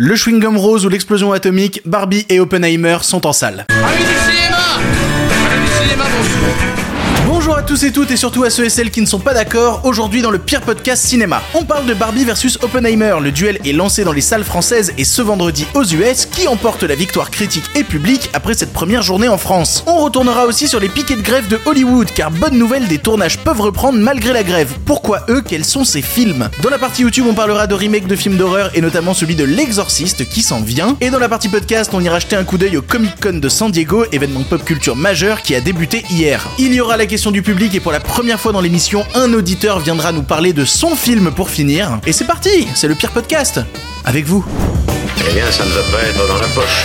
Le chewing-gum rose ou l'explosion atomique, Barbie et Oppenheimer sont en salle. À tous et toutes et surtout à ceux et celles qui ne sont pas d'accord, aujourd'hui dans le pire podcast cinéma. On parle de Barbie versus Oppenheimer, le duel est lancé dans les salles françaises et ce vendredi aux US qui emporte la victoire critique et publique après cette première journée en France. On retournera aussi sur les piquets de grève de Hollywood car bonne nouvelle, des tournages peuvent reprendre malgré la grève. Pourquoi eux Quels sont ces films? Dans la partie YouTube on parlera de remakes de films d'horreur et notamment celui de L'Exorciste qui s'en vient. Et dans la partie podcast on ira jeter un coup d'œil au Comic Con de San Diego, événement pop culture majeur qui a débuté hier. Il y aura la question du public et pour la première fois dans l'émission, un auditeur viendra nous parler de son film pour finir. Et c'est parti, c'est le pire podcast. Avec vous. Eh bien, ça ne va pas être dans la poche.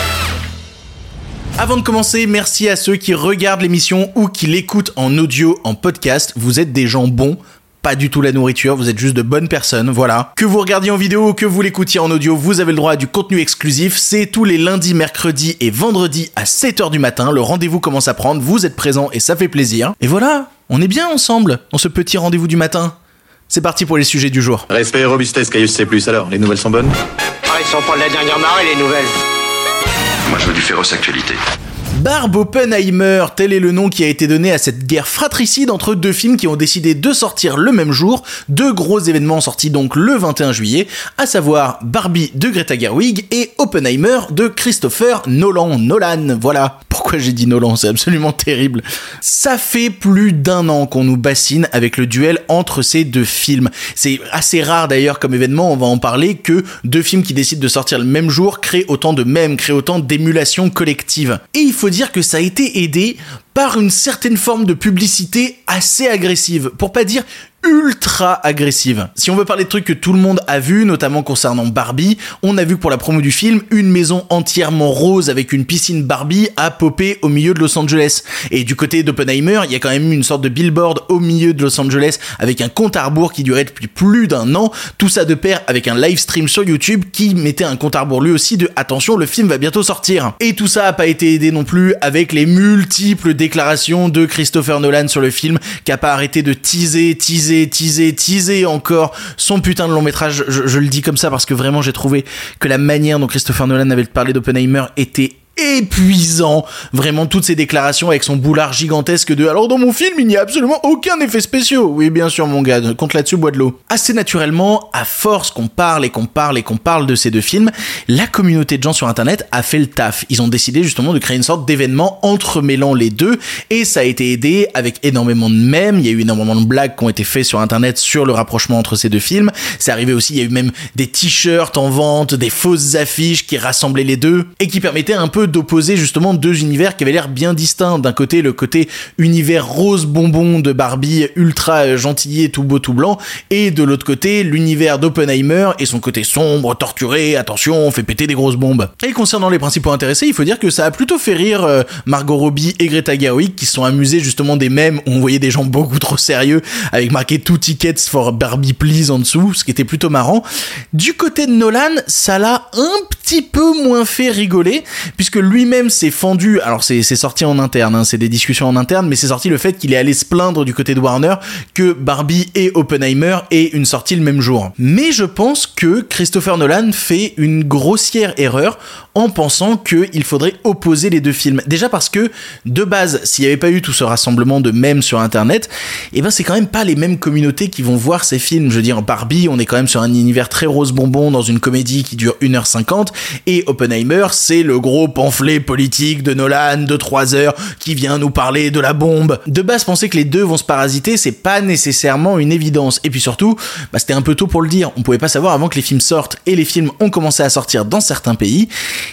Avant de commencer, merci à ceux qui regardent l'émission ou qui l'écoutent en audio, en podcast. Vous êtes des gens bons pas du tout la nourriture, vous êtes juste de bonnes personnes, voilà. Que vous regardiez en vidéo ou que vous l'écoutiez en audio, vous avez le droit à du contenu exclusif. C'est tous les lundis, mercredis et vendredis à 7h du matin. Le rendez-vous commence à prendre, vous êtes présents et ça fait plaisir. Et voilà, on est bien ensemble dans ce petit rendez-vous du matin. C'est parti pour les sujets du jour. Respect et robustesse, Caius C+. Alors, les nouvelles sont bonnes? Ah, ils sont pas de la dernière marée, les nouvelles. Moi, je veux du féroce actualité. Barbe Oppenheimer, tel est le nom qui a été donné à cette guerre fratricide entre deux films qui ont décidé de sortir le même jour, deux gros événements sortis donc le 21 juillet, à savoir Barbie de Greta Gerwig et Oppenheimer de Christopher Nolan. Nolan, voilà. Pourquoi j'ai dit Nolan? C'est absolument terrible. Ça fait plus d'un an qu'on nous bassine avec le duel entre ces deux films. C'est assez rare d'ailleurs comme événement, on va en parler, que deux films qui décident de sortir le même jour créent autant de mèmes, créent autant d'émulation collective. Dire que ça a été aidé par une certaine forme de publicité assez agressive, pour pas dire ultra agressive. Si on veut parler de trucs que tout le monde a vu, notamment concernant Barbie, on a vu pour la promo du film, une maison entièrement rose avec une piscine Barbie a popé au milieu de Los Angeles. Et du côté d'Oppenheimer, il y a quand même une sorte de billboard au milieu de Los Angeles avec un compte à rebours qui durait depuis plus d'un an. Tout ça de pair avec un live stream sur YouTube qui mettait un compte à rebours lui aussi de attention, le film va bientôt sortir. Et tout ça a pas été aidé non plus avec les multiples déclaration de Christopher Nolan sur le film, qui a pas arrêté de teaser, teaser, teaser, teaser encore son putain de long métrage. Je, je le dis comme ça parce que vraiment j'ai trouvé que la manière dont Christopher Nolan avait parlé d'Oppenheimer était épuisant. Vraiment, toutes ces déclarations avec son boulard gigantesque de alors dans mon film, il n'y a absolument aucun effet spéciaux. Oui, bien sûr, mon gars, compte là-dessus, bois de l'eau. Assez naturellement, à force qu'on parle et qu'on parle et qu'on parle de ces deux films, la communauté de gens sur internet a fait le taf. Ils ont décidé justement de créer une sorte d'événement entremêlant les deux et ça a été aidé avec énormément de mèmes. Il y a eu énormément de blagues qui ont été faites sur internet sur le rapprochement entre ces deux films. C'est arrivé aussi, il y a eu même des t-shirts en vente, des fausses affiches qui rassemblaient les deux et qui permettaient un peu d'opposer justement deux univers qui avaient l'air bien distincts. D'un côté, le côté univers rose bonbon de Barbie, ultra gentillet, tout beau, tout blanc, et de l'autre côté, l'univers d'Oppenheimer et son côté sombre, torturé, attention, on fait péter des grosses bombes. Et concernant les principaux intéressés, il faut dire que ça a plutôt fait rire euh, Margot Robbie et Greta Gerwig qui sont amusés justement des mêmes où on voyait des gens beaucoup trop sérieux avec marqué two tickets for Barbie please en dessous, ce qui était plutôt marrant. Du côté de Nolan, ça l'a un petit peu moins fait rigoler puisque lui-même s'est fendu, alors c'est sorti en interne, hein, c'est des discussions en interne, mais c'est sorti le fait qu'il est allé se plaindre du côté de Warner que Barbie et Oppenheimer aient une sortie le même jour. Mais je pense que Christopher Nolan fait une grossière erreur en pensant qu'il faudrait opposer les deux films. Déjà parce que, de base, s'il n'y avait pas eu tout ce rassemblement de mèmes sur Internet, et eh ben c'est quand même pas les mêmes communautés qui vont voir ces films. Je veux dire, Barbie, on est quand même sur un univers très rose bonbon dans une comédie qui dure 1h50, et Oppenheimer, c'est le gros pamphlet politique de Nolan de 3 heures qui vient nous parler de la bombe. De base, penser que les deux vont se parasiter, c'est pas nécessairement une évidence. Et puis surtout, bah, c'était un peu tôt pour le dire. On pouvait pas savoir avant que les films sortent, et les films ont commencé à sortir dans certains pays.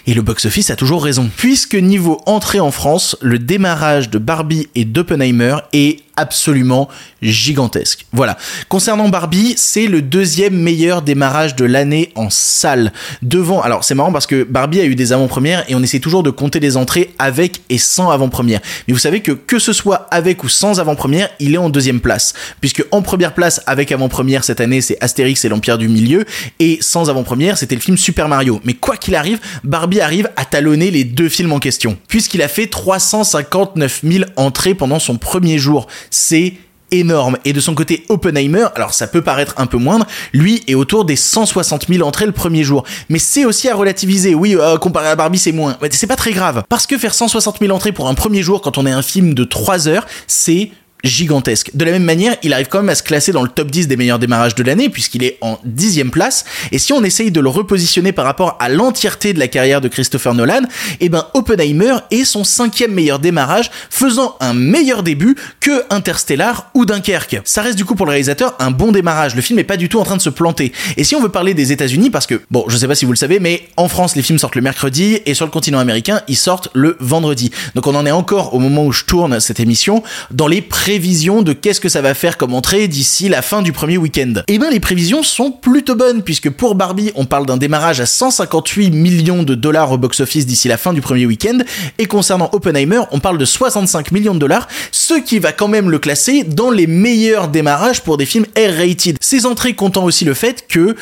Et le box-office a toujours raison. Puisque niveau entrée en France, le démarrage de Barbie et d'Oppenheimer est absolument gigantesque. Voilà. Concernant Barbie, c'est le deuxième meilleur démarrage de l'année en salle. Devant, alors c'est marrant parce que Barbie a eu des avant-premières et on essaie toujours de compter les entrées avec et sans avant-première. Mais vous savez que que ce soit avec ou sans avant-première, il est en deuxième place. Puisque en première place avec avant-première cette année, c'est Astérix et l'Empire du Milieu et sans avant-première, c'était le film Super Mario. Mais quoi qu'il arrive, Barbie arrive à talonner les deux films en question. Puisqu'il a fait 359 000 entrées pendant son premier jour c'est énorme. Et de son côté, Oppenheimer, alors ça peut paraître un peu moindre, lui est autour des 160 000 entrées le premier jour. Mais c'est aussi à relativiser. Oui, euh, comparé à Barbie, c'est moins. C'est pas très grave. Parce que faire 160 000 entrées pour un premier jour quand on est un film de 3 heures, c'est gigantesque. De la même manière, il arrive quand même à se classer dans le top 10 des meilleurs démarrages de l'année, puisqu'il est en dixième place. Et si on essaye de le repositionner par rapport à l'entièreté de la carrière de Christopher Nolan, eh ben Oppenheimer est son cinquième meilleur démarrage, faisant un meilleur début que Interstellar ou Dunkerque. Ça reste du coup pour le réalisateur un bon démarrage. Le film est pas du tout en train de se planter. Et si on veut parler des États-Unis, parce que bon, je sais pas si vous le savez, mais en France les films sortent le mercredi et sur le continent américain ils sortent le vendredi. Donc on en est encore au moment où je tourne cette émission dans les de qu'est-ce que ça va faire comme entrée d'ici la fin du premier week-end. Et eh bien les prévisions sont plutôt bonnes puisque pour Barbie on parle d'un démarrage à 158 millions de dollars au box-office d'ici la fin du premier week-end et concernant Oppenheimer on parle de 65 millions de dollars, ce qui va quand même le classer dans les meilleurs démarrages pour des films R-rated. Ces entrées comptant aussi le fait que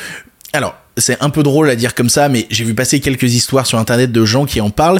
alors, c'est un peu drôle à dire comme ça, mais j'ai vu passer quelques histoires sur internet de gens qui en parlent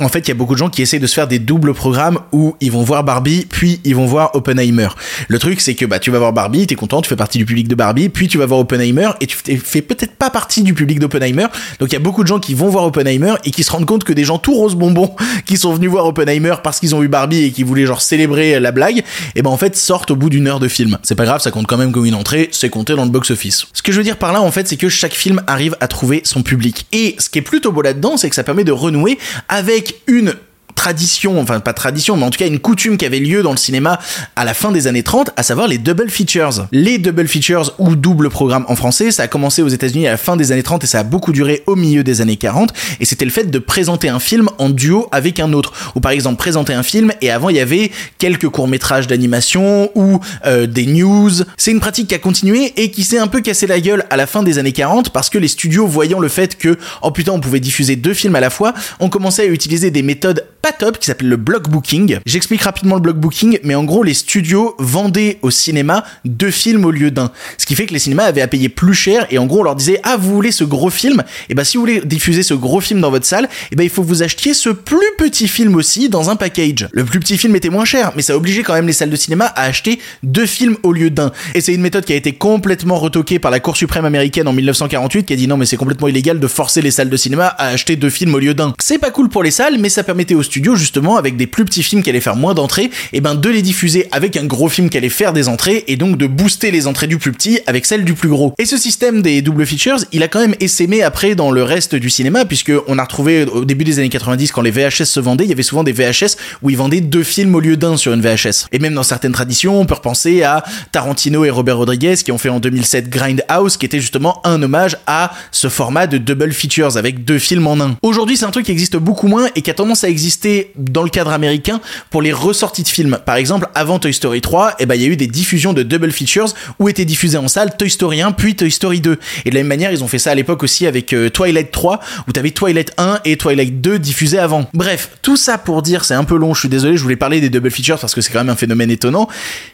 en fait, il y a beaucoup de gens qui essayent de se faire des doubles programmes où ils vont voir Barbie, puis ils vont voir Oppenheimer. Le truc, c'est que bah tu vas voir Barbie, t'es content, tu fais partie du public de Barbie, puis tu vas voir Oppenheimer et tu fais peut-être pas partie du public d'Oppenheimer. Donc il y a beaucoup de gens qui vont voir Oppenheimer et qui se rendent compte que des gens tout rose bonbon qui sont venus voir Oppenheimer parce qu'ils ont vu Barbie et qui voulaient genre célébrer la blague, et ben en fait sortent au bout d'une heure de film. C'est pas grave, ça compte quand même comme une entrée, c'est compté dans le box office. Ce que je veux dire par là en fait, c'est que chaque film arrive à trouver son public. Et ce qui est plutôt beau là-dedans, c'est que ça permet de renouer avec une tradition, enfin pas tradition, mais en tout cas une coutume qui avait lieu dans le cinéma à la fin des années 30, à savoir les double features. Les double features ou double programme en français, ça a commencé aux États-Unis à la fin des années 30 et ça a beaucoup duré au milieu des années 40 et c'était le fait de présenter un film en duo avec un autre. Ou par exemple présenter un film et avant il y avait quelques courts-métrages d'animation ou euh, des news. C'est une pratique qui a continué et qui s'est un peu cassé la gueule à la fin des années 40 parce que les studios voyant le fait que oh putain on pouvait diffuser deux films à la fois, ont commencé à utiliser des méthodes pas top qui s'appelle le block booking. J'explique rapidement le block booking, mais en gros les studios vendaient au cinéma deux films au lieu d'un. Ce qui fait que les cinémas avaient à payer plus cher et en gros on leur disait ah vous voulez ce gros film? Et eh ben si vous voulez diffuser ce gros film dans votre salle, et eh ben il faut que vous achetiez ce plus petit film aussi dans un package. Le plus petit film était moins cher, mais ça obligeait quand même les salles de cinéma à acheter deux films au lieu d'un. Et c'est une méthode qui a été complètement retoquée par la Cour suprême américaine en 1948 qui a dit non mais c'est complètement illégal de forcer les salles de cinéma à acheter deux films au lieu d'un. C'est pas cool pour les salles, mais ça permettait aux studios justement avec des plus petits films qui allaient faire moins d'entrées, et ben de les diffuser avec un gros film qui allait faire des entrées et donc de booster les entrées du plus petit avec celles du plus gros. Et ce système des double features, il a quand même essaimé après dans le reste du cinéma puisque on a retrouvé au début des années 90 quand les VHS se vendaient, il y avait souvent des VHS où ils vendaient deux films au lieu d'un sur une VHS. Et même dans certaines traditions, on peut repenser à Tarantino et Robert Rodriguez qui ont fait en 2007 Grindhouse qui était justement un hommage à ce format de double features avec deux films en un. Aujourd'hui, c'est un truc qui existe beaucoup moins et qui a tendance à exister dans le cadre américain pour les ressorties de films. Par exemple, avant Toy Story 3, eh ben, il y a eu des diffusions de double features où étaient diffusés en salle Toy Story 1 puis Toy Story 2. Et de la même manière, ils ont fait ça à l'époque aussi avec euh, Twilight 3 où t'avais Twilight 1 et Twilight 2 diffusés avant. Bref, tout ça pour dire, c'est un peu long, je suis désolé, je voulais parler des double features parce que c'est quand même un phénomène étonnant.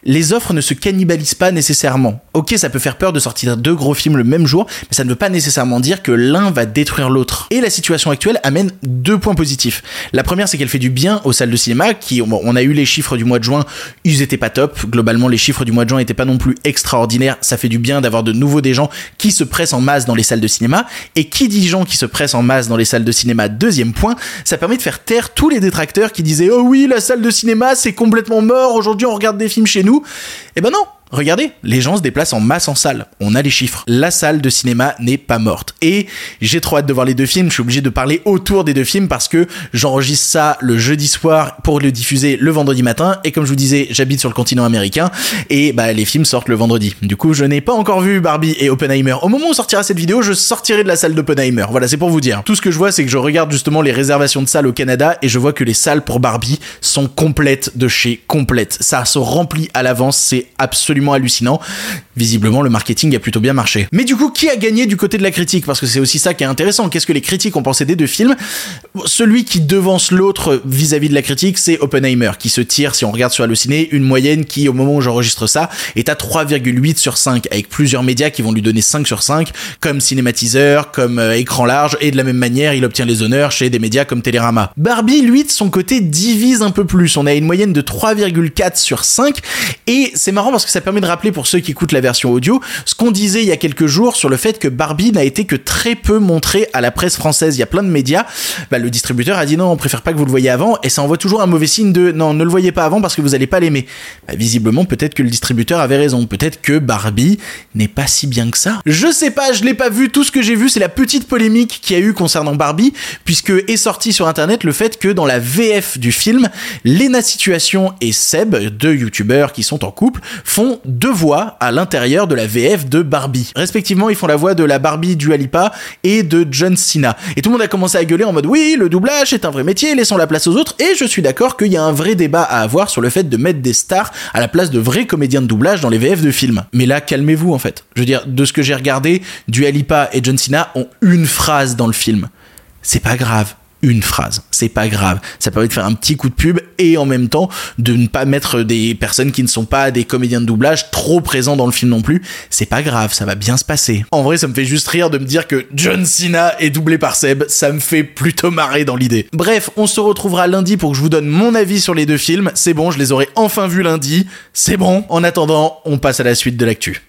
Les offres ne se cannibalisent pas nécessairement. Ok, ça peut faire peur de sortir deux gros films le même jour, mais ça ne veut pas nécessairement dire que l'un va détruire l'autre. Et la situation actuelle amène deux points positifs. La première, c'est qu'elle fait du bien aux salles de cinéma qui, on a eu les chiffres du mois de juin, ils étaient pas top. Globalement, les chiffres du mois de juin étaient pas non plus extraordinaires. Ça fait du bien d'avoir de nouveau des gens qui se pressent en masse dans les salles de cinéma. Et qui dit gens qui se pressent en masse dans les salles de cinéma, deuxième point, ça permet de faire taire tous les détracteurs qui disaient, oh oui, la salle de cinéma, c'est complètement mort. Aujourd'hui, on regarde des films chez nous. Eh ben non, Regardez, les gens se déplacent en masse en salle. On a les chiffres. La salle de cinéma n'est pas morte. Et j'ai trop hâte de voir les deux films. Je suis obligé de parler autour des deux films parce que j'enregistre ça le jeudi soir pour le diffuser le vendredi matin. Et comme je vous disais, j'habite sur le continent américain et bah les films sortent le vendredi. Du coup, je n'ai pas encore vu Barbie et Oppenheimer. Au moment où sortira cette vidéo, je sortirai de la salle d'Oppenheimer. Voilà, c'est pour vous dire. Tout ce que je vois, c'est que je regarde justement les réservations de salles au Canada et je vois que les salles pour Barbie sont complètes de chez complètes. Ça se remplit à l'avance. C'est absolument hallucinant. Visiblement, le marketing a plutôt bien marché. Mais du coup, qui a gagné du côté de la critique? Parce que c'est aussi ça qui est intéressant. Qu'est-ce que les critiques ont pensé des deux films? Celui qui devance l'autre vis-à-vis de la critique, c'est Oppenheimer, qui se tire, si on regarde sur Allociné, une moyenne qui, au moment où j'enregistre ça, est à 3,8 sur 5, avec plusieurs médias qui vont lui donner 5 sur 5, comme cinématiseur, comme euh, écran large, et de la même manière, il obtient les honneurs chez des médias comme Télérama. Barbie, lui, de son côté, divise un peu plus. On a une moyenne de 3,4 sur 5, et c'est marrant parce que ça permet de rappeler pour ceux qui écoutent la version audio, ce qu'on disait il y a quelques jours sur le fait que Barbie n'a été que très peu montré à la presse française. Il y a plein de médias. Bah, le distributeur a dit non, on préfère pas que vous le voyez avant, et ça envoie toujours un mauvais signe de non, ne le voyez pas avant parce que vous allez pas l'aimer. Bah, visiblement, peut-être que le distributeur avait raison. Peut-être que Barbie n'est pas si bien que ça. Je sais pas, je l'ai pas vu. Tout ce que j'ai vu, c'est la petite polémique qu'il y a eu concernant Barbie, puisque est sorti sur internet le fait que dans la VF du film, Lena Situation et Seb, deux youtubeurs qui sont en couple, font deux voix à l'intérieur de la VF de Barbie. Respectivement, ils font la voix de la Barbie du Alipa et de John Cena. Et tout le monde a commencé à gueuler en mode oui, le doublage est un vrai métier, laissons la place aux autres. Et je suis d'accord qu'il y a un vrai débat à avoir sur le fait de mettre des stars à la place de vrais comédiens de doublage dans les VF de films. Mais là, calmez-vous en fait. Je veux dire, de ce que j'ai regardé, du Alipa et John Cena ont une phrase dans le film. C'est pas grave une phrase. C'est pas grave. Ça permet de faire un petit coup de pub et en même temps de ne pas mettre des personnes qui ne sont pas des comédiens de doublage trop présents dans le film non plus. C'est pas grave, ça va bien se passer. En vrai, ça me fait juste rire de me dire que John Cena est doublé par Seb. Ça me fait plutôt marrer dans l'idée. Bref, on se retrouvera lundi pour que je vous donne mon avis sur les deux films. C'est bon, je les aurai enfin vus lundi. C'est bon. En attendant, on passe à la suite de l'actu.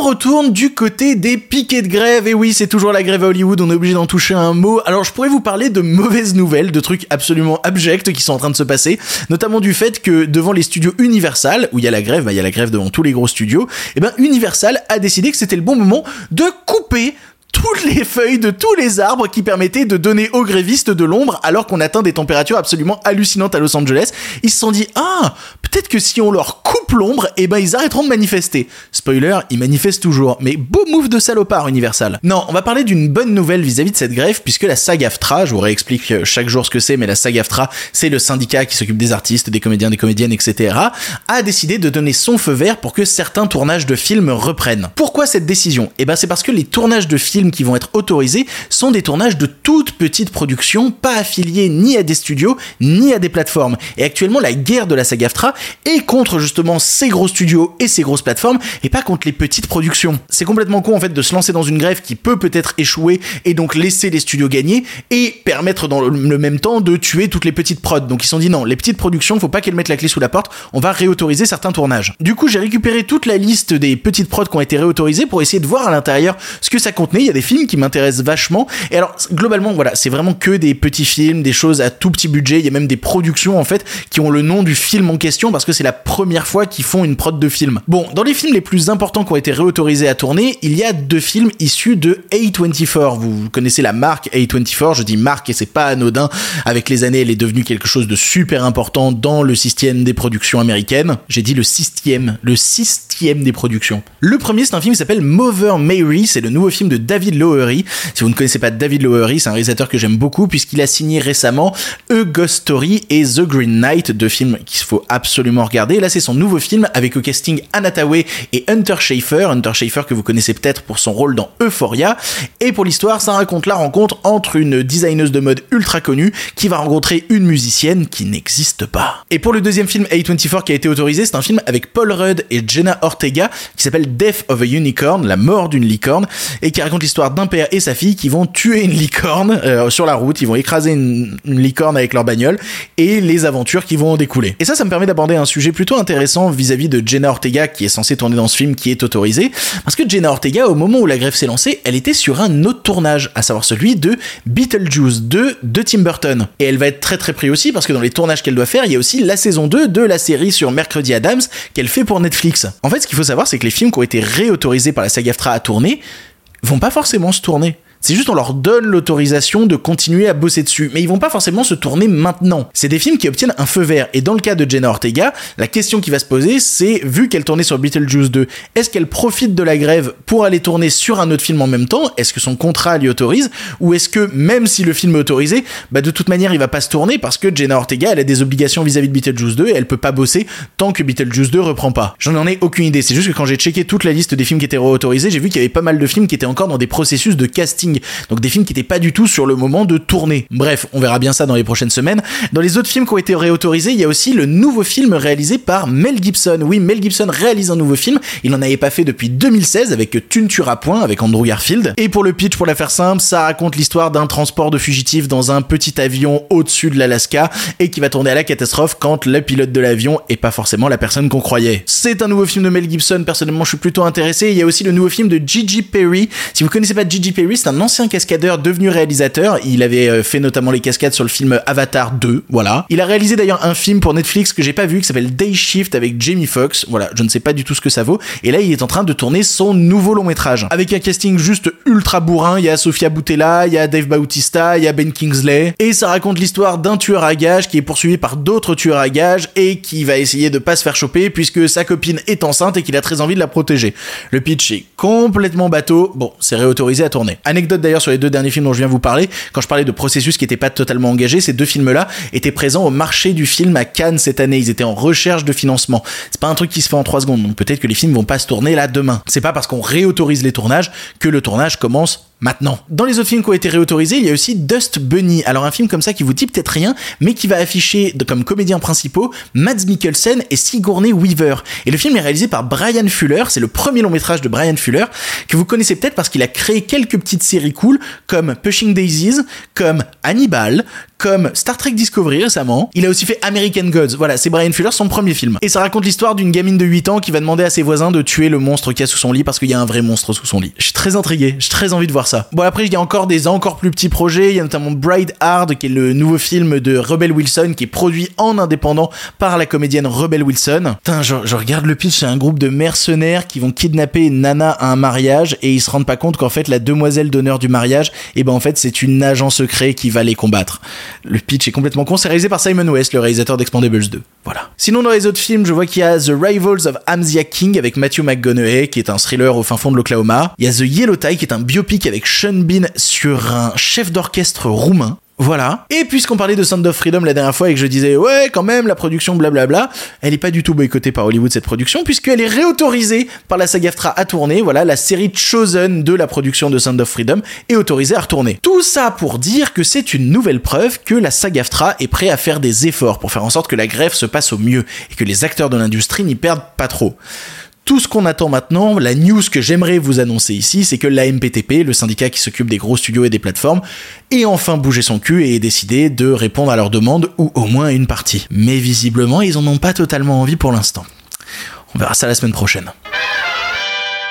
Retourne du côté des piquets de grève, et oui, c'est toujours la grève à Hollywood, on est obligé d'en toucher un mot. Alors je pourrais vous parler de mauvaises nouvelles, de trucs absolument abjects qui sont en train de se passer, notamment du fait que devant les studios Universal, où il y a la grève, bah, il y a la grève devant tous les gros studios, et ben Universal a décidé que c'était le bon moment de couper toutes les feuilles de tous les arbres qui permettaient de donner aux grévistes de l'ombre alors qu'on atteint des températures absolument hallucinantes à Los Angeles. Ils se sont dit, ah, peut-être que si on leur coupe l'ombre, eh ben ils arrêteront de manifester. Spoiler, ils manifestent toujours. Mais beau move de salopard Universal. Non, on va parler d'une bonne nouvelle vis-à-vis de cette grève puisque la SAG-AFTRA, je vous réexplique chaque jour ce que c'est, mais la SAG-AFTRA, c'est le syndicat qui s'occupe des artistes, des comédiens, des comédiennes, etc., a décidé de donner son feu vert pour que certains tournages de films reprennent. Pourquoi cette décision? Eh ben c'est parce que les tournages de films qui vont être autorisés sont des tournages de toutes petites productions, pas affiliés ni à des studios, ni à des plateformes. Et actuellement, la guerre de la SAG-AFTRA est contre justement ces gros studios et ces grosses plateformes, et pas contre les petites productions. C'est complètement con en fait de se lancer dans une grève qui peut peut-être échouer et donc laisser les studios gagner et permettre dans le même temps de tuer toutes les petites prods. Donc ils se sont dit non, les petites productions, faut pas qu'elles mettent la clé sous la porte, on va réautoriser certains tournages. Du coup, j'ai récupéré toute la liste des petites prods qui ont été réautorisées pour essayer de voir à l'intérieur ce que ça contenait. Il des films qui m'intéressent vachement. Et alors, globalement, voilà, c'est vraiment que des petits films, des choses à tout petit budget. Il y a même des productions, en fait, qui ont le nom du film en question parce que c'est la première fois qu'ils font une prod de film. Bon, dans les films les plus importants qui ont été réautorisés à tourner, il y a deux films issus de A24. Vous connaissez la marque A24. Je dis marque et c'est pas anodin. Avec les années, elle est devenue quelque chose de super important dans le système des productions américaines. J'ai dit le système, le système des productions. Le premier, c'est un film qui s'appelle Mother Mary. C'est le nouveau film de David Lowery. Si vous ne connaissez pas David Lowery, c'est un réalisateur que j'aime beaucoup puisqu'il a signé récemment A Ghost Story et The Green Knight, deux films qu'il faut absolument regarder. Là, c'est son nouveau film avec au casting Anna Tawai et Hunter Schafer. Hunter Schafer que vous connaissez peut-être pour son rôle dans Euphoria. Et pour l'histoire, ça raconte la rencontre entre une designeuse de mode ultra connue qui va rencontrer une musicienne qui n'existe pas. Et pour le deuxième film A24 qui a été autorisé, c'est un film avec Paul Rudd et Jenna Ortega qui s'appelle Death of a Unicorn, la mort d'une licorne, et qui raconte d'un père et sa fille qui vont tuer une licorne euh, sur la route, ils vont écraser une, licorne avec leur bagnole et les aventures qui vont en découler. Et ça, ça me permet d'aborder un sujet plutôt intéressant vis-à-vis de Jenna Ortega qui est censée tourner dans ce film qui est autorisé, parce que Jenna Ortega, au moment où la grève s'est lancée, elle était sur un autre tournage, à savoir celui de Beetlejuice 2 de Tim Burton. Et elle va être très très pris aussi parce que dans les tournages qu'elle doit faire, il y a aussi la saison 2 de la série sur Mercredi Adams qu'elle fait pour Netflix. En fait, ce qu'il faut savoir, c'est que les films qui ont été réautorisés par la SAG-AFTRA à tourner vont pas forcément se tourner. C'est juste on leur donne l'autorisation de continuer à bosser dessus, mais ils vont pas forcément se tourner maintenant. C'est des films qui obtiennent un feu vert, et dans le cas de Jenna Ortega, la question qui va se poser, c'est vu qu'elle tournait sur Beetlejuice 2, est-ce qu'elle profite de la grève pour aller tourner sur un autre film en même temps? Est-ce que son contrat lui autorise? Ou est-ce que même si le film est autorisé, bah de toute manière il va pas se tourner parce que Jenna Ortega elle a des obligations vis-à-vis de Beetlejuice 2 et elle peut pas bosser tant que Beetlejuice 2 reprend pas. J'en ai aucune idée, c'est juste que quand j'ai checké toute la liste des films qui étaient réautorisés, j'ai vu qu'il y avait pas mal de films qui étaient encore dans des processus de casting. Donc des films qui étaient pas du tout sur le moment de tourner. Bref, on verra bien ça dans les prochaines semaines. Dans les autres films qui ont été réautorisés, il y a aussi le nouveau film réalisé par Mel Gibson. Oui, Mel Gibson réalise un nouveau film. Il en avait pas fait depuis 2016 avec Tunture à point avec Andrew Garfield. Et pour le pitch, pour la faire simple, ça raconte l'histoire d'un transport de fugitifs dans un petit avion au-dessus de l'Alaska et qui va tourner à la catastrophe quand le pilote de l'avion est pas forcément la personne qu'on croyait. C'est un nouveau film de Mel Gibson. Personnellement, je suis plutôt intéressé. Il y a aussi le nouveau film de Gigi Perry. Si vous connaissez pas Gigi Perry, c'est un ancien cascadeur devenu réalisateur. Il avait euh, fait notamment les cascades sur le film Avatar 2. Voilà. Il a réalisé d'ailleurs un film pour Netflix que j'ai pas vu qui s'appelle Day Shift avec Jamie Foxx. Voilà. Je ne sais pas du tout ce que ça vaut. Et là, il est en train de tourner son nouveau long métrage avec un casting juste ultra bourrin. Il y a Sofia Boutella, il y a Dave Bautista, il y a Ben Kingsley. Et ça raconte l'histoire d'un tueur à gages qui est poursuivi par d'autres tueurs à gages et qui va essayer de pas se faire choper puisque sa copine est enceinte et qu'il a très envie de la protéger. Le pitch est complètement bateau. Bon, c'est réautorisé à tourner. Anecdote d'ailleurs sur les deux derniers films dont je viens vous parler. Quand je parlais de processus qui n'était pas totalement engagé, ces deux films-là étaient présents au marché du film à Cannes cette année. Ils étaient en recherche de financement. C'est pas un truc qui se fait en trois secondes. Donc peut-être que les films vont pas se tourner là demain. C'est pas parce qu'on réautorise les tournages que le tournage commence maintenant. Dans les autres films qui ont été réautorisés, il y a aussi Dust Bunny. Alors un film comme ça qui vous dit peut-être rien, mais qui va afficher comme comédiens principaux Mads Mikkelsen et Sigourney Weaver. Et le film est réalisé par Brian Fuller, c'est le premier long métrage de Brian Fuller, que vous connaissez peut-être parce qu'il a créé quelques petites séries cool, comme Pushing Daisies, comme Hannibal, comme Star Trek Discovery récemment. Il a aussi fait American Gods. Voilà, c'est Brian Fuller, son premier film. Et ça raconte l'histoire d'une gamine de 8 ans qui va demander à ses voisins de tuer le monstre qu'il y a sous son lit parce qu'il y a un vrai monstre sous son lit. Je suis très intrigué, j'ai très envie de voir Bon, après, il y a encore des encore plus petits projets. Il y a notamment Bride Hard, qui est le nouveau film de Rebel Wilson, qui est produit en indépendant par la comédienne Rebel Wilson. Putain, je, regarde le pitch, c'est un groupe de mercenaires qui vont kidnapper Nana à un mariage et ils se rendent pas compte qu'en fait, la demoiselle d'honneur du mariage, et eh ben en fait, c'est une agent secret qui va les combattre. Le pitch est complètement con. C'est réalisé par Simon West, le réalisateur d'Expandables 2. Voilà. Sinon, dans les autres films, je vois qu'il y a The Rivals of Amzia King avec Matthew McConaughey, qui est un thriller au fin fond de l'Oklahoma. Il y a The Yellow Tie, qui est un biopic avec Sean Bean sur un chef d'orchestre roumain. Voilà. Et puisqu'on parlait de Sound of Freedom la dernière fois et que je disais ouais quand même la production blablabla, elle est pas du tout boycottée par Hollywood cette production puisqu'elle est réautorisée par la SAG-AFTRA à tourner. Voilà, la série Chosen de la production de Sound of Freedom est autorisée à retourner. Tout ça pour dire que c'est une nouvelle preuve que la SAG-AFTRA est prêt à faire des efforts pour faire en sorte que la grève se passe au mieux et que les acteurs de l'industrie n'y perdent pas trop. Tout ce qu'on attend maintenant, la news que j'aimerais vous annoncer ici, c'est que la MPTP, le syndicat qui s'occupe des gros studios et des plateformes, ait enfin bougé son cul et ait décidé de répondre à leurs demandes, ou au moins une partie. Mais visiblement, ils en ont pas totalement envie pour l'instant. On verra ça la semaine prochaine.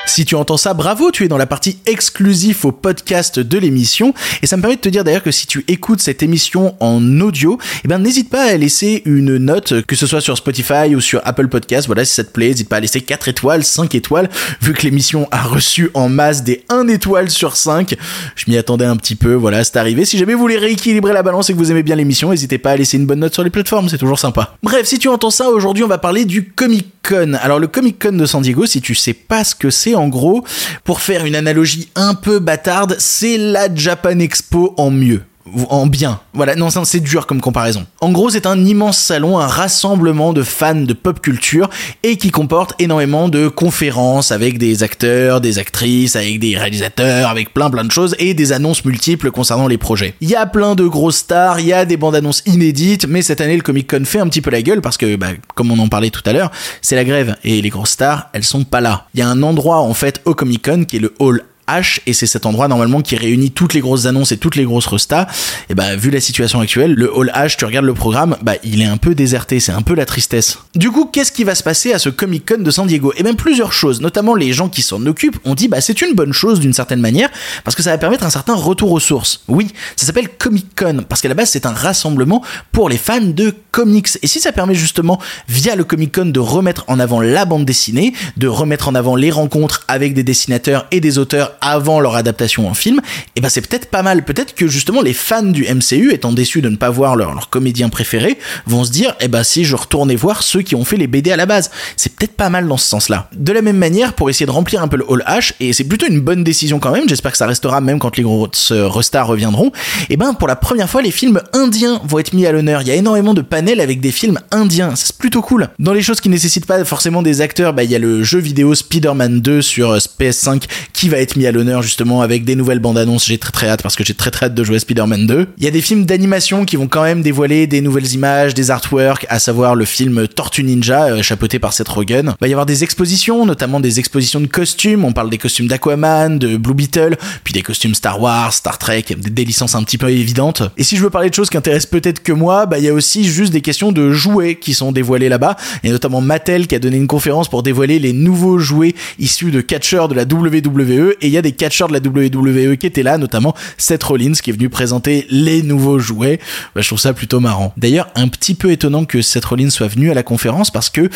Si tu entends ça, bravo, tu es dans la partie exclusive au podcast de l'émission. Et ça me permet de te dire d'ailleurs que si tu écoutes cette émission en audio, eh ben n'hésite pas à laisser une note, que ce soit sur Spotify ou sur Apple Podcast. Voilà, si ça te plaît, n'hésite pas à laisser 4 étoiles, 5 étoiles, vu que l'émission a reçu en masse des 1 étoile sur 5. Je m'y attendais un petit peu, voilà, c'est arrivé. Si jamais vous voulez rééquilibrer la balance et que vous aimez bien l'émission, n'hésitez pas à laisser une bonne note sur les plateformes, c'est toujours sympa. Bref, si tu entends ça, aujourd'hui on va parler du Comic Con. Alors le Comic Con de San Diego, si tu sais pas ce que c'est, en gros, pour faire une analogie un peu bâtarde, c'est la Japan Expo en mieux en bien. Voilà, non, c'est dur comme comparaison. En gros, c'est un immense salon, un rassemblement de fans de pop culture et qui comporte énormément de conférences avec des acteurs, des actrices, avec des réalisateurs, avec plein plein de choses et des annonces multiples concernant les projets. Il y a plein de grosses stars, il y a des bandes annonces inédites, mais cette année le Comic Con fait un petit peu la gueule parce que, bah, comme on en parlait tout à l'heure, c'est la grève et les grosses stars, elles sont pas là. Il y a un endroit en fait au Comic Con qui est le Hall H et c'est cet endroit normalement qui réunit toutes les grosses annonces et toutes les grosses restas. Et bah vu la situation actuelle, le Hall H, tu regardes le programme, bah il est un peu déserté, c'est un peu la tristesse. Du coup, qu'est-ce qui va se passer à ce Comic Con de San Diego? Eh bien plusieurs choses, notamment les gens qui s'en occupent ont dit bah c'est une bonne chose d'une certaine manière parce que ça va permettre un certain retour aux sources. Oui, ça s'appelle Comic Con parce qu'à la base c'est un rassemblement pour les fans de comics et si ça permet justement via le Comic Con de remettre en avant la bande dessinée, de remettre en avant les rencontres avec des dessinateurs et des auteurs avant leur adaptation en film, et ben c'est peut-être pas mal. Peut-être que justement les fans du MCU, étant déçus de ne pas voir leur, leur comédien préféré, vont se dire, eh ben si je retournais voir ceux qui ont fait les BD à la base, c'est peut-être pas mal dans ce sens-là. De la même manière, pour essayer de remplir un peu le Hall H, et c'est plutôt une bonne décision quand même, j'espère que ça restera même quand les grosses restars reviendront, et ben pour la première fois les films indiens vont être mis à l'honneur. Il y a énormément de panels avec des films indiens, c'est plutôt cool. Dans les choses qui nécessitent pas forcément des acteurs, bah il y a le jeu vidéo Spider-Man 2 sur PS5 qui va être mis à l'honneur justement avec des nouvelles bandes annonces. J'ai très très hâte parce que j'ai très très hâte de jouer Spider-Man 2. Il y a des films d'animation qui vont quand même dévoiler des nouvelles images, des artworks, à savoir le film Tortue Ninja euh, chapeauté par Seth Rogen. Il va y avoir des expositions, notamment des expositions de costumes. On parle des costumes d'Aquaman, de Blue Beetle, puis des costumes Star Wars, Star Trek, des, licences un petit peu évidentes. Et si je veux parler de choses qui intéressent peut-être que moi, bah il y a aussi juste des questions de jouets qui sont dévoilés là-bas, et notamment Mattel qui a donné une conférence pour dévoiler les nouveaux jouets issus de catcheurs de la WWE, et des catcheurs de la WWE qui étaient là, notamment Seth Rollins qui est venu présenter les nouveaux jouets. Bah, je trouve ça plutôt marrant. D'ailleurs, un petit peu étonnant que Seth Rollins soit venu à la conférence parce que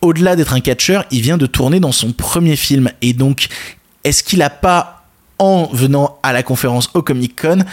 au-delà d'être un catcheur, il vient de tourner dans son premier film et donc est-ce qu'il a pas en venant à la conférence au Comic Con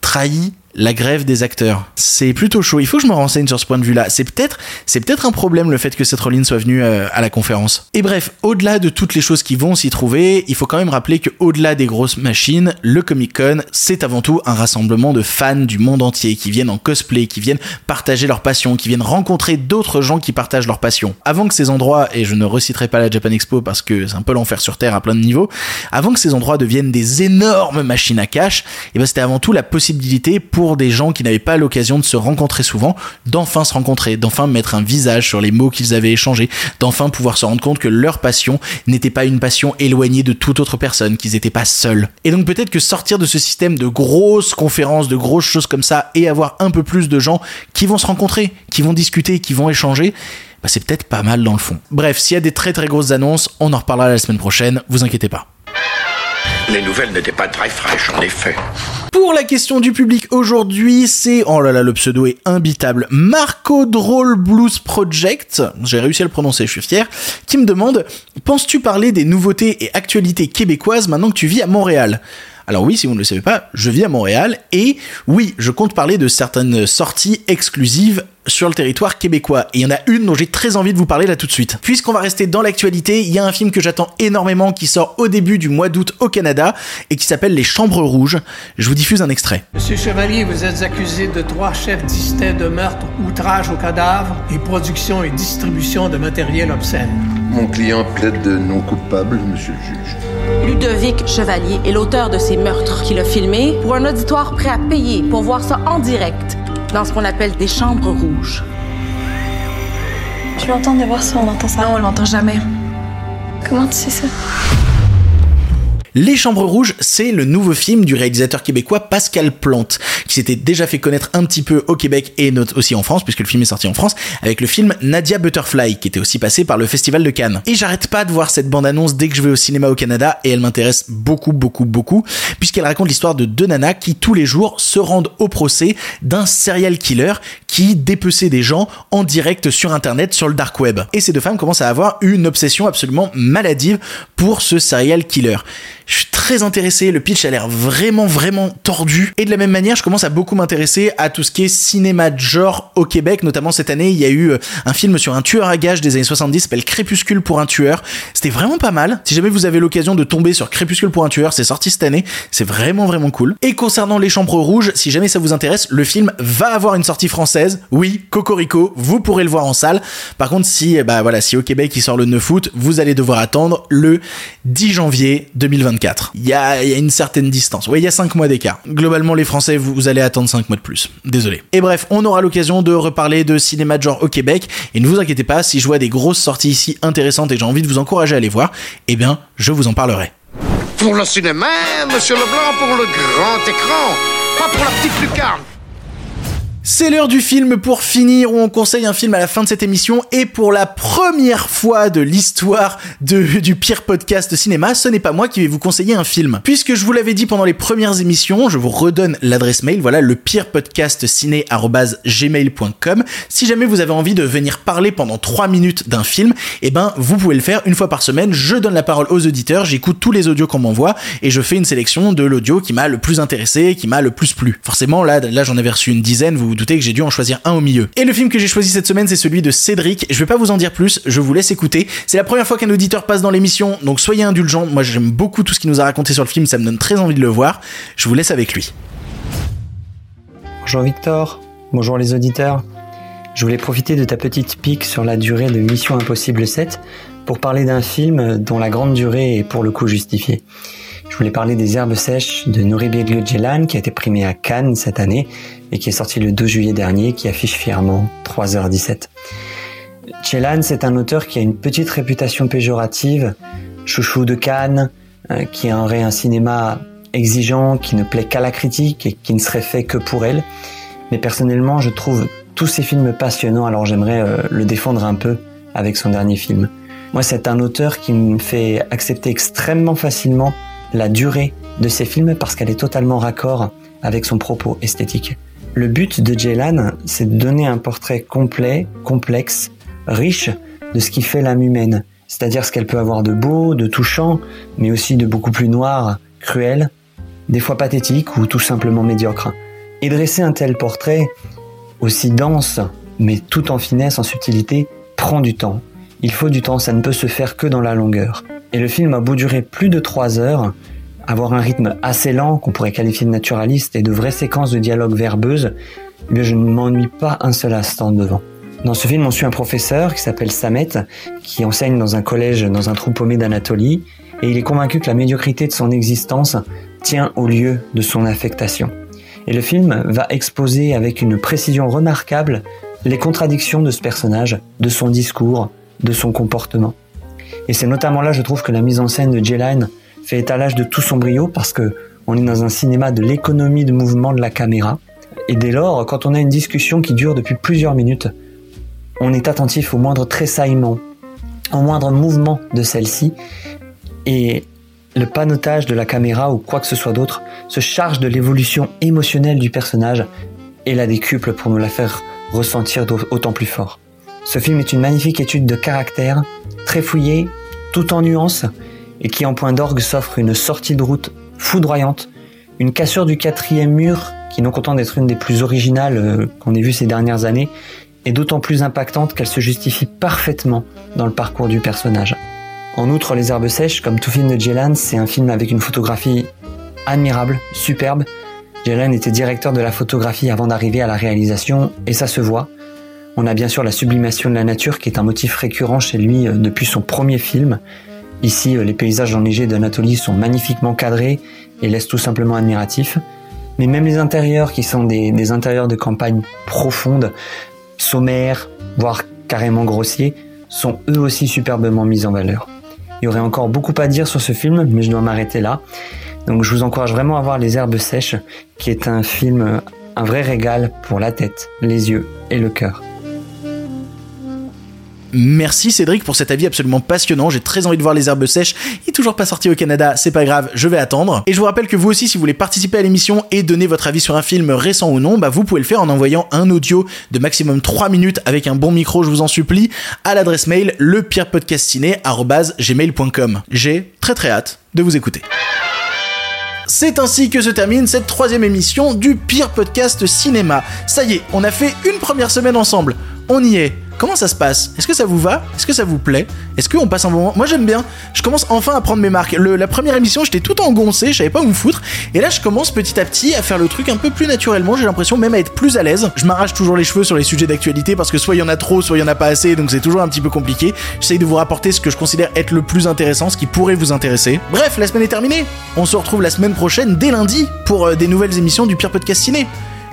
trahi la grève des acteurs. C'est plutôt chaud. Il faut que je me renseigne sur ce point de vue-là. C'est peut-être, c'est peut-être un problème le fait que Seth Rollins soit venu euh, à la conférence. Et bref, au-delà de toutes les choses qui vont s'y trouver, il faut quand même rappeler que au-delà des grosses machines, le Comic Con, c'est avant tout un rassemblement de fans du monde entier qui viennent en cosplay, qui viennent partager leur passion, qui viennent rencontrer d'autres gens qui partagent leur passion. Avant que ces endroits, et je ne reciterai pas la Japan Expo parce que c'est un peu l'enfer sur terre à plein de niveaux, avant que ces endroits deviennent des énormes machines à cash, et ben c'était avant tout la possibilité pour des gens qui n'avaient pas l'occasion de se rencontrer souvent, d'enfin se rencontrer, d'enfin mettre un visage sur les mots qu'ils avaient échangés, d'enfin pouvoir se rendre compte que leur passion n'était pas une passion éloignée de toute autre personne, qu'ils n'étaient pas seuls. Et donc peut-être que sortir de ce système de grosses conférences, de grosses choses comme ça, et avoir un peu plus de gens qui vont se rencontrer, qui vont discuter, qui vont échanger, bah c'est peut-être pas mal dans le fond. Bref, s'il y a des très très grosses annonces, on en reparlera la semaine prochaine, vous inquiétez pas. Les nouvelles n'étaient pas très fraîches, en effet. Pour la question du public aujourd'hui, c'est oh là là, le pseudo est imbitable. Marco Droll Blues Project, j'ai réussi à le prononcer, je suis fier, qui me demande penses-tu parler des nouveautés et actualités québécoises maintenant que tu vis à Montréal? Alors oui, si vous ne le savez pas, je vis à Montréal et oui, je compte parler de certaines sorties exclusives sur le territoire québécois. Et il y en a une dont j'ai très envie de vous parler là tout de suite. Puisqu'on va rester dans l'actualité, il y a un film que j'attends énormément qui sort au début du mois d'août au Canada et qui s'appelle Les Chambres Rouges. Je vous diffuse un extrait. Monsieur Chevalier, vous êtes accusé de trois chefs distincts de meurtre, outrage au cadavre et production et distribution de matériel obscène. Mon client plaide de non coupable, monsieur le juge. Ludovic Chevalier est l'auteur de ces meurtres qu'il a filmés pour un auditoire prêt à payer pour voir ça en direct dans ce qu'on appelle des chambres rouges. Je l'entends de voir ça, on entend ça? Non, on l'entend jamais. Comment tu sais ça? Les Chambres Rouges, c'est le nouveau film du réalisateur québécois Pascal Plante, qui s'était déjà fait connaître un petit peu au Québec et aussi en France, puisque le film est sorti en France, avec le film Nadia Butterfly, qui était aussi passé par le Festival de Cannes. Et j'arrête pas de voir cette bande-annonce dès que je vais au cinéma au Canada, et elle m'intéresse beaucoup, beaucoup, beaucoup, puisqu'elle raconte l'histoire de deux nanas qui, tous les jours, se rendent au procès d'un serial killer qui dépeçait des gens en direct sur Internet, sur le dark web. Et ces deux femmes commencent à avoir une obsession absolument maladive pour ce serial killer. Je suis très intéressé, le pitch a l'air vraiment vraiment tordu. Et de la même manière, je commence à beaucoup m'intéresser à tout ce qui est cinéma de genre au Québec, notamment cette année, il y a eu euh, un film sur un tueur à gages des années 70, s'appelle Crépuscule pour un tueur. C'était vraiment pas mal. Si jamais vous avez l'occasion de tomber sur Crépuscule pour un tueur, c'est sorti cette année, c'est vraiment vraiment cool. Et concernant les chambres rouges, si jamais ça vous intéresse, le film va avoir une sortie française. Oui, Cocorico, vous pourrez le voir en salle. Par contre, si bah voilà, si au Québec il sort le 9 août, vous allez devoir attendre le 10 janvier 2024. Il y a, une certaine distance. Oui, il y a 5 mois d'écart. Globalement, les Français, vous, allez attendre 5 mois de plus. Désolé. Et bref, on aura l'occasion de reparler de cinéma de genre au Québec. Et ne vous inquiétez pas, si je vois des grosses sorties ici intéressantes et j'ai envie de vous encourager à aller voir, eh bien, je vous en parlerai. Pour le cinéma, monsieur Leblanc, pour le grand écran, pas pour la petite lucarne. C'est l'heure du film pour finir où on conseille un film à la fin de cette émission et pour la première fois de l'histoire du pire podcast cinéma, ce n'est pas moi qui vais vous conseiller un film. Puisque je vous l'avais dit pendant les premières émissions, je vous redonne l'adresse mail, voilà le pire. Si jamais vous avez envie de venir parler pendant 3 minutes d'un film, eh ben vous pouvez le faire une fois par semaine. Je donne la parole aux auditeurs, j'écoute tous les audios qu'on m'envoie et je fais une sélection de l'audio qui m'a le plus intéressé, qui m'a le plus plu. Forcément là là j'en avais reçu une dizaine, vous doutez que j'ai dû en choisir un au milieu. Et le film que j'ai choisi cette semaine, c'est celui de Cédric. Je vais pas vous en dire plus, je vous laisse écouter. C'est la première fois qu'un auditeur passe dans l'émission, donc soyez indulgents. Moi, j'aime beaucoup tout ce qu'il nous a raconté sur le film, ça me donne très envie de le voir. Je vous laisse avec lui. Bonjour Victor, bonjour les auditeurs. Je voulais profiter de ta petite pique sur la durée de Mission Impossible 7 pour parler d'un film dont la grande durée est pour le coup justifiée. Je voulais parler des herbes sèches de Nouri Bieglio Jelan qui a été primé à Cannes cette année et qui est sorti le 2 juillet dernier qui affiche fièrement 3h17. Jelan, c'est un auteur qui a une petite réputation péjorative, chouchou de Cannes, euh, qui aurait un cinéma exigeant, qui ne plaît qu'à la critique et qui ne serait fait que pour elle. Mais personnellement, je trouve tous ces films passionnants, alors j'aimerais euh, le défendre un peu avec son dernier film. Moi, c'est un auteur qui me fait accepter extrêmement facilement la durée de ses films parce qu'elle est totalement raccord avec son propos esthétique. Le but de Jaylan, c'est de donner un portrait complet, complexe, riche de ce qui fait l'âme humaine, c'est-à-dire ce qu'elle peut avoir de beau, de touchant, mais aussi de beaucoup plus noir, cruel, des fois pathétique ou tout simplement médiocre. Et dresser un tel portrait, aussi dense, mais tout en finesse, en subtilité, prend du temps. Il faut du temps, ça ne peut se faire que dans la longueur. Et le film a beau durer plus de trois heures, avoir un rythme assez lent, qu'on pourrait qualifier de naturaliste, et de vraies séquences de dialogue verbeuses, eh je ne m'ennuie pas un seul instant devant. Dans ce film, on suit un professeur qui s'appelle Samet, qui enseigne dans un collège dans un trou paumé d'Anatolie, et il est convaincu que la médiocrité de son existence tient au lieu de son affectation. Et le film va exposer avec une précision remarquable les contradictions de ce personnage, de son discours, de son comportement. Et c'est notamment là, je trouve, que la mise en scène de J-Line fait étalage de tout son brio parce que on est dans un cinéma de l'économie de mouvement de la caméra. Et dès lors, quand on a une discussion qui dure depuis plusieurs minutes, on est attentif au moindre tressaillement, au moindre mouvement de celle-ci. Et le panotage de la caméra ou quoi que ce soit d'autre se charge de l'évolution émotionnelle du personnage et la décuple pour nous la faire ressentir d'autant plus fort. Ce film est une magnifique étude de caractère, très fouillée, tout en nuances, et qui en point d'orgue s'offre une sortie de route foudroyante, une cassure du quatrième mur qui, non content d'être une des plus originales euh, qu'on ait vues ces dernières années, est d'autant plus impactante qu'elle se justifie parfaitement dans le parcours du personnage. En outre, Les Herbes Sèches, comme tout film de Jelan, c'est un film avec une photographie admirable, superbe. Jelan était directeur de la photographie avant d'arriver à la réalisation, et ça se voit. On a bien sûr la sublimation de la nature qui est un motif récurrent chez lui euh, depuis son premier film, Ici, euh, les paysages enneigés d'Anatolie sont magnifiquement cadrés et laissent tout simplement admiratifs. Mais même les intérieurs, qui sont des, intérieurs de campagne profondes, sommaires, voire carrément grossiers, sont eux aussi superbement mis en valeur. Il y aurait encore beaucoup à dire sur ce film, mais je dois m'arrêter là. Donc je vous encourage vraiment à voir Les Herbes Sèches, qui est un film, un vrai régal pour la tête, les yeux et le cœur. Merci Cédric pour cet avis absolument passionnant. J'ai très envie de voir les herbes sèches. Il est toujours pas sorti au Canada, c'est pas grave, je vais attendre. Et je vous rappelle que vous aussi, si vous voulez participer à l'émission et donner votre avis sur un film récent ou non, bah vous pouvez le faire en envoyant un audio de maximum 3 minutes avec un bon micro, je vous en supplie, à l'adresse mail lepirepodcastiné@gmail.com. J'ai très très hâte de vous écouter. C'est ainsi que se termine cette troisième émission du pire podcast cinéma. Ça y est, on a fait une première semaine ensemble. On y est. Comment ça se passe? Est-ce que ça vous va? Est-ce que ça vous plaît? Est-ce qu'on passe un bon moment? Moi j'aime bien. Je commence enfin à prendre mes marques. la première émission, j'étais tout engoncé, je savais pas où me foutre. Et là, je commence petit à petit à faire le truc un peu plus naturellement. J'ai l'impression même à être plus à l'aise. Je m'arrache toujours les cheveux sur les sujets d'actualité parce que soit il y en a trop, soit il y en a pas assez, donc c'est toujours un petit peu compliqué. J'essaye de vous rapporter ce que je considère être le plus intéressant, ce qui pourrait vous intéresser. Bref, la semaine est terminée. On se retrouve la semaine prochaine, dès lundi, pour euh, des nouvelles émissions du Pire Podcast Ciné.